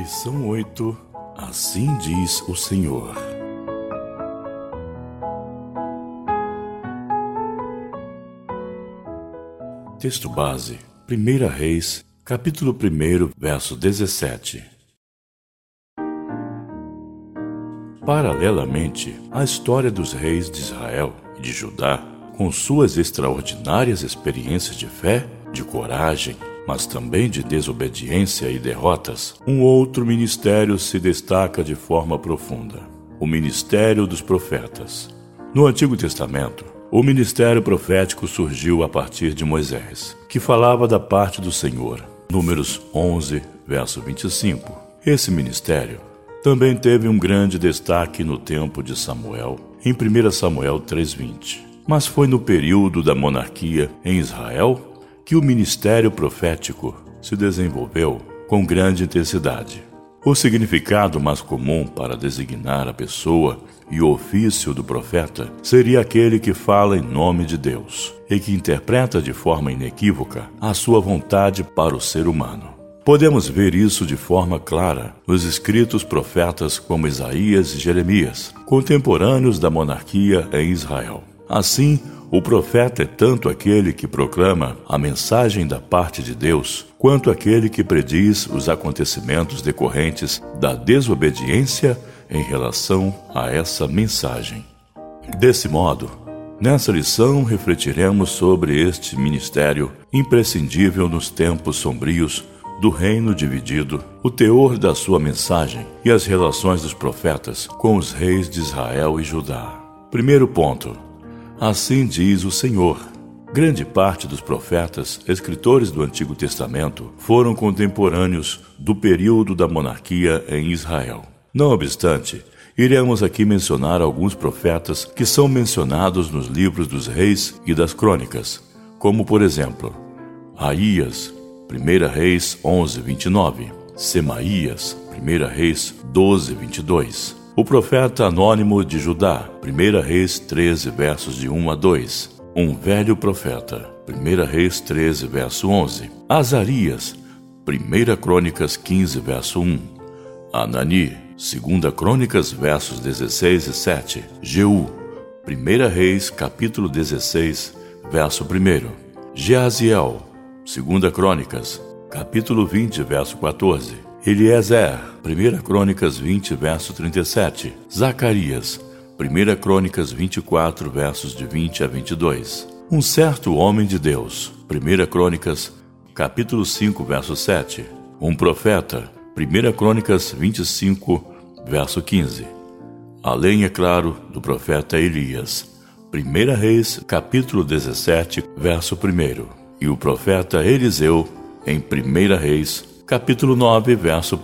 Lição 8 Assim diz o Senhor. Texto base: 1 Reis, capítulo 1, verso 17. Paralelamente, a história dos reis de Israel e de Judá, com suas extraordinárias experiências de fé, de coragem, mas também de desobediência e derrotas, um outro ministério se destaca de forma profunda: o ministério dos profetas. No Antigo Testamento, o ministério profético surgiu a partir de Moisés, que falava da parte do Senhor. Números 11, verso 25. Esse ministério também teve um grande destaque no tempo de Samuel, em 1 Samuel 3:20. Mas foi no período da monarquia em Israel que o ministério profético se desenvolveu com grande intensidade. O significado mais comum para designar a pessoa e o ofício do profeta seria aquele que fala em nome de Deus e que interpreta de forma inequívoca a sua vontade para o ser humano. Podemos ver isso de forma clara nos escritos profetas como Isaías e Jeremias, contemporâneos da monarquia em Israel. Assim, o profeta é tanto aquele que proclama a mensagem da parte de Deus, quanto aquele que prediz os acontecimentos decorrentes da desobediência em relação a essa mensagem. Desse modo, nessa lição refletiremos sobre este ministério imprescindível nos tempos sombrios do reino dividido, o teor da sua mensagem e as relações dos profetas com os reis de Israel e Judá. Primeiro ponto Assim diz o Senhor. Grande parte dos profetas, escritores do Antigo Testamento, foram contemporâneos do período da monarquia em Israel. Não obstante, iremos aqui mencionar alguns profetas que são mencionados nos livros dos reis e das crônicas, como por exemplo, Aías, 1 Reis 11, 29, Semaías, 1 Reis 12, 22, o profeta anônimo de Judá, 1 Reis 13, versos de 1 a 2. Um velho profeta, 1 Reis 13, verso 11. Azarias, 1 Crônicas 15, verso 1. Anani, 2 Crônicas, versos 16 e 7. Jeú, 1 Reis, capítulo 16, verso 1. Geaziel, 2 Crônicas, capítulo 20, verso 14. Eliezer, 1 Crônicas 20, verso 37. Zacarias, 1 Crônicas 24, versos de 20 a 22. Um certo homem de Deus, 1 Crônicas, capítulo 5, verso 7. Um profeta, 1 Crônicas 25, verso 15. Além, é claro, do profeta Elias, 1 Reis, capítulo 17, verso 1. E o profeta Eliseu, em 1 Reis, capítulo 9, verso 1.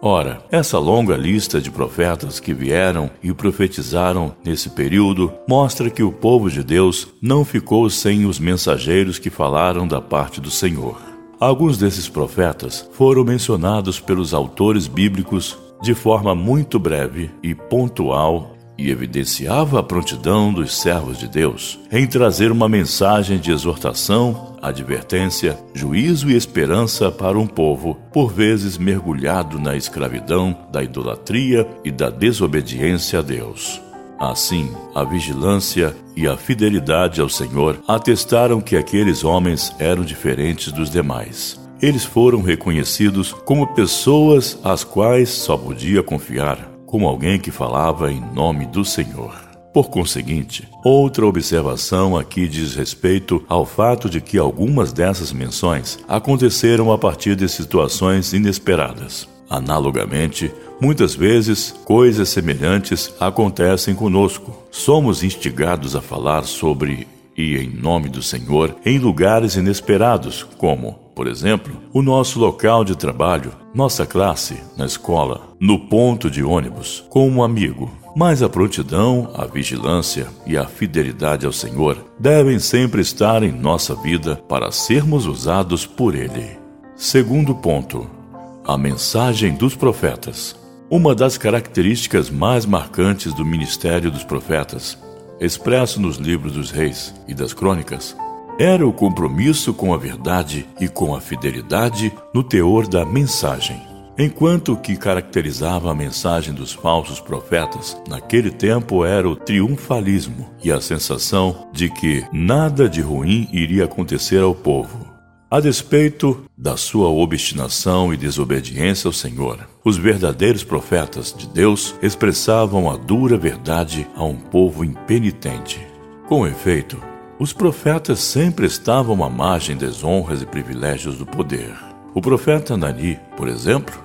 Ora, essa longa lista de profetas que vieram e profetizaram nesse período mostra que o povo de Deus não ficou sem os mensageiros que falaram da parte do Senhor. Alguns desses profetas foram mencionados pelos autores bíblicos de forma muito breve e pontual e evidenciava a prontidão dos servos de Deus em trazer uma mensagem de exortação, advertência, juízo e esperança para um povo, por vezes mergulhado na escravidão, da idolatria e da desobediência a Deus. Assim, a vigilância e a fidelidade ao Senhor atestaram que aqueles homens eram diferentes dos demais. Eles foram reconhecidos como pessoas às quais só podia confiar como alguém que falava em nome do Senhor. Por conseguinte, outra observação aqui diz respeito ao fato de que algumas dessas menções aconteceram a partir de situações inesperadas. Analogamente, muitas vezes coisas semelhantes acontecem conosco. Somos instigados a falar sobre e em nome do Senhor em lugares inesperados, como, por exemplo, o nosso local de trabalho, nossa classe, na escola, no ponto de ônibus, com um amigo. Mas a prontidão, a vigilância e a fidelidade ao Senhor devem sempre estar em nossa vida para sermos usados por Ele. Segundo ponto: a mensagem dos profetas. Uma das características mais marcantes do ministério dos profetas expresso nos livros dos reis e das crônicas, era o compromisso com a verdade e com a fidelidade no teor da mensagem. Enquanto o que caracterizava a mensagem dos falsos profetas naquele tempo era o triunfalismo e a sensação de que nada de ruim iria acontecer ao povo. A despeito da sua obstinação e desobediência ao Senhor, os verdadeiros profetas de Deus expressavam a dura verdade a um povo impenitente. Com efeito, os profetas sempre estavam à margem das honras e privilégios do poder. O profeta Nani, por exemplo,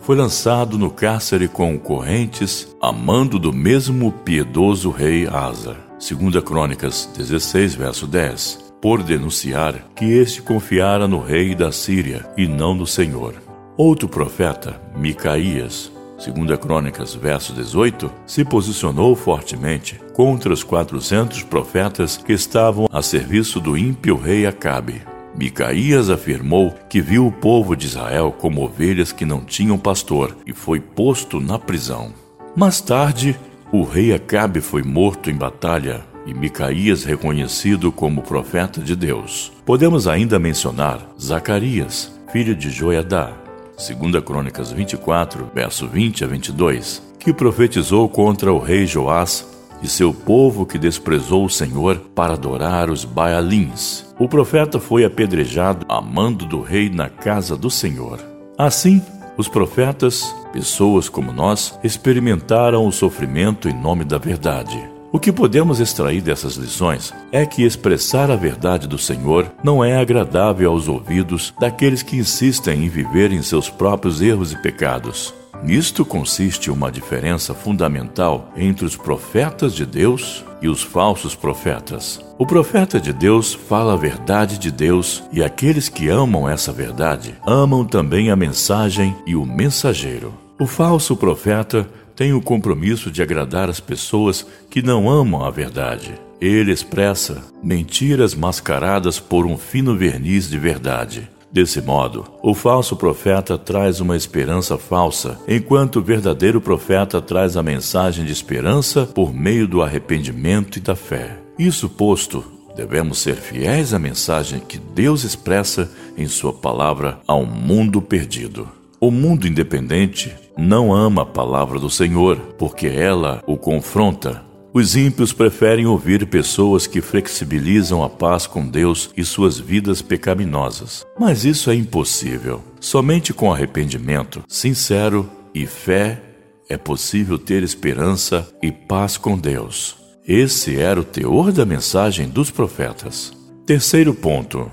foi lançado no cárcere com correntes a mando do mesmo piedoso rei Asa. 2 Crônicas 16, verso 10, por denunciar que este confiara no rei da Síria e não no Senhor. Outro profeta, Micaías, 2 Crônicas, verso 18, se posicionou fortemente contra os 400 profetas que estavam a serviço do ímpio rei Acabe. Micaías afirmou que viu o povo de Israel como ovelhas que não tinham pastor e foi posto na prisão. Mais tarde, o rei Acabe foi morto em batalha e Micaías reconhecido como profeta de Deus. Podemos ainda mencionar Zacarias, filho de Joiadá, 2 Crônicas 24, verso 20 a 22, que profetizou contra o rei Joás e seu povo que desprezou o Senhor para adorar os Baalins. O profeta foi apedrejado a mando do rei na casa do Senhor. Assim, os profetas, pessoas como nós, experimentaram o sofrimento em nome da verdade. O que podemos extrair dessas lições é que expressar a verdade do Senhor não é agradável aos ouvidos daqueles que insistem em viver em seus próprios erros e pecados. Nisto consiste uma diferença fundamental entre os profetas de Deus e os falsos profetas. O profeta de Deus fala a verdade de Deus e aqueles que amam essa verdade amam também a mensagem e o mensageiro. O falso profeta tem o compromisso de agradar as pessoas que não amam a verdade. Ele expressa mentiras mascaradas por um fino verniz de verdade. Desse modo, o falso profeta traz uma esperança falsa, enquanto o verdadeiro profeta traz a mensagem de esperança por meio do arrependimento e da fé. Isso posto, devemos ser fiéis à mensagem que Deus expressa em Sua palavra ao mundo perdido. O mundo independente não ama a palavra do Senhor, porque ela o confronta os ímpios preferem ouvir pessoas que flexibilizam a paz com Deus e suas vidas pecaminosas. Mas isso é impossível. Somente com arrependimento sincero e fé é possível ter esperança e paz com Deus. Esse era o teor da mensagem dos profetas. Terceiro ponto: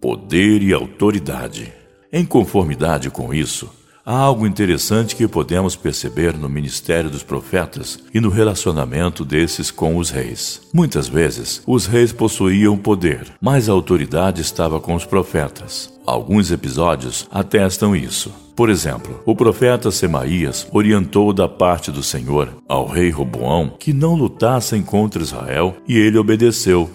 poder e autoridade. Em conformidade com isso, Há algo interessante que podemos perceber no ministério dos profetas e no relacionamento desses com os reis. Muitas vezes, os reis possuíam poder, mas a autoridade estava com os profetas. Alguns episódios atestam isso. Por exemplo, o profeta Semaías orientou da parte do Senhor ao rei Roboão que não lutassem contra Israel e ele obedeceu.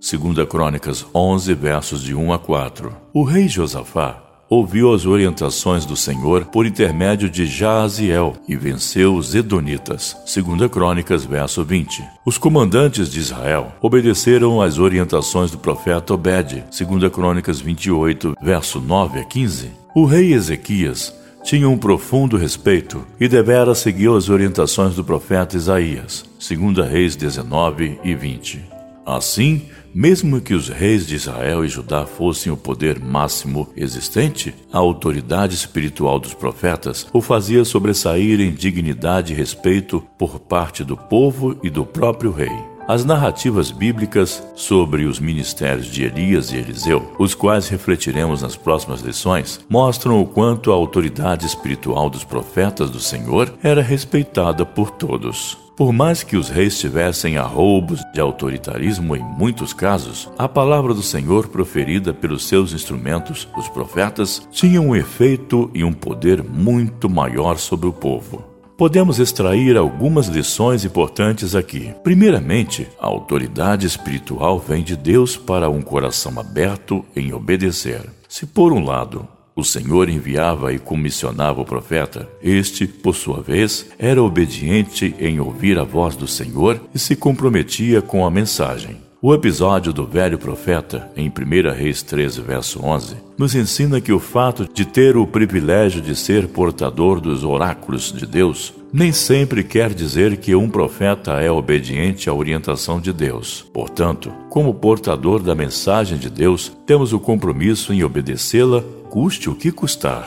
2 Crônicas 11, versos de 1 a 4. O rei Josafá ouviu as orientações do Senhor por intermédio de Jaziel e venceu os Edonitas. 2 Crônicas, verso 20. Os comandantes de Israel obedeceram às orientações do profeta Obed. 2 Crônicas 28, verso 9 a 15. O rei Ezequias tinha um profundo respeito e devera seguiu as orientações do profeta Isaías. 2 Reis 19 e 20. Assim, mesmo que os reis de Israel e Judá fossem o poder máximo existente, a autoridade espiritual dos profetas o fazia sobressair em dignidade e respeito por parte do povo e do próprio rei. As narrativas bíblicas sobre os ministérios de Elias e Eliseu, os quais refletiremos nas próximas lições, mostram o quanto a autoridade espiritual dos profetas do Senhor era respeitada por todos. Por mais que os reis tivessem arroubos de autoritarismo em muitos casos, a palavra do Senhor proferida pelos seus instrumentos, os profetas, tinha um efeito e um poder muito maior sobre o povo. Podemos extrair algumas lições importantes aqui. Primeiramente, a autoridade espiritual vem de Deus para um coração aberto em obedecer. Se por um lado o Senhor enviava e comissionava o profeta. Este, por sua vez, era obediente em ouvir a voz do Senhor e se comprometia com a mensagem. O episódio do velho profeta, em 1 Reis 13, verso 11, nos ensina que o fato de ter o privilégio de ser portador dos oráculos de Deus nem sempre quer dizer que um profeta é obediente à orientação de Deus. Portanto, como portador da mensagem de Deus, temos o compromisso em obedecê-la, custe o que custar.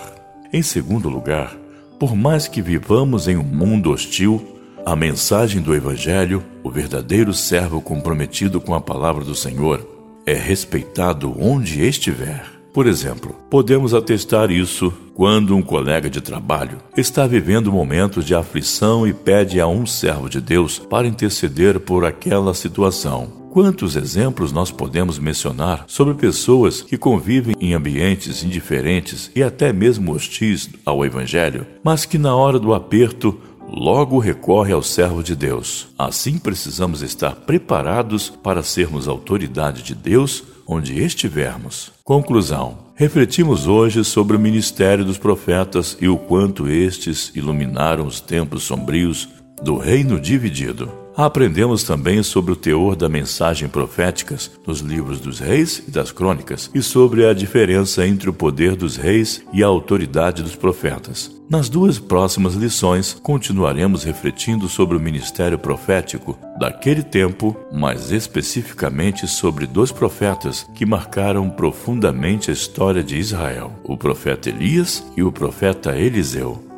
Em segundo lugar, por mais que vivamos em um mundo hostil, a mensagem do Evangelho, o verdadeiro servo comprometido com a palavra do Senhor, é respeitado onde estiver. Por exemplo, podemos atestar isso quando um colega de trabalho está vivendo momentos de aflição e pede a um servo de Deus para interceder por aquela situação. Quantos exemplos nós podemos mencionar sobre pessoas que convivem em ambientes indiferentes e até mesmo hostis ao Evangelho, mas que na hora do aperto logo recorre ao servo de Deus. Assim precisamos estar preparados para sermos autoridade de Deus onde estivermos. Conclusão. Refletimos hoje sobre o ministério dos profetas e o quanto estes iluminaram os tempos sombrios do reino dividido. Aprendemos também sobre o teor da mensagem proféticas nos livros dos reis e das crônicas e sobre a diferença entre o poder dos reis e a autoridade dos profetas. Nas duas próximas lições, continuaremos refletindo sobre o ministério profético daquele tempo, mais especificamente sobre dois profetas que marcaram profundamente a história de Israel: o profeta Elias e o profeta Eliseu.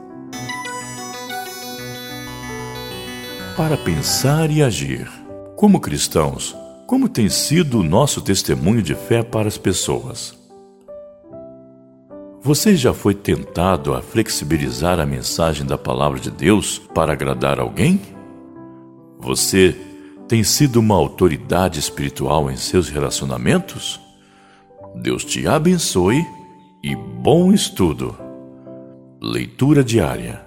Para pensar e agir. Como cristãos, como tem sido o nosso testemunho de fé para as pessoas? Você já foi tentado a flexibilizar a mensagem da palavra de Deus para agradar alguém? Você tem sido uma autoridade espiritual em seus relacionamentos? Deus te abençoe e bom estudo. Leitura diária.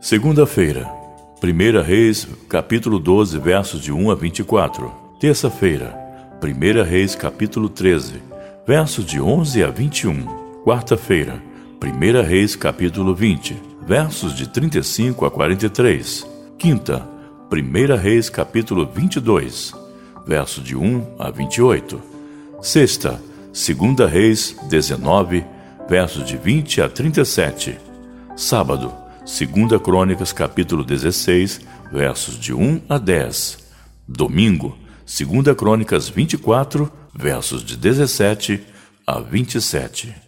Segunda-feira, 1 Reis, capítulo 12, versos de 1 a 24. Terça-feira, 1 Reis, capítulo 13, versos de 11 a 21. Quarta-feira, 1 Reis, capítulo 20, versos de 35 a 43. Quinta, 1 Reis, capítulo 22, versos de 1 a 28. Sexta, 2 Reis 19, versos de 20 a 37. Sábado, 2 Crônicas, capítulo 16, versos de 1 a 10. Domingo, 2 Crônicas 24, versos de 17 a 27.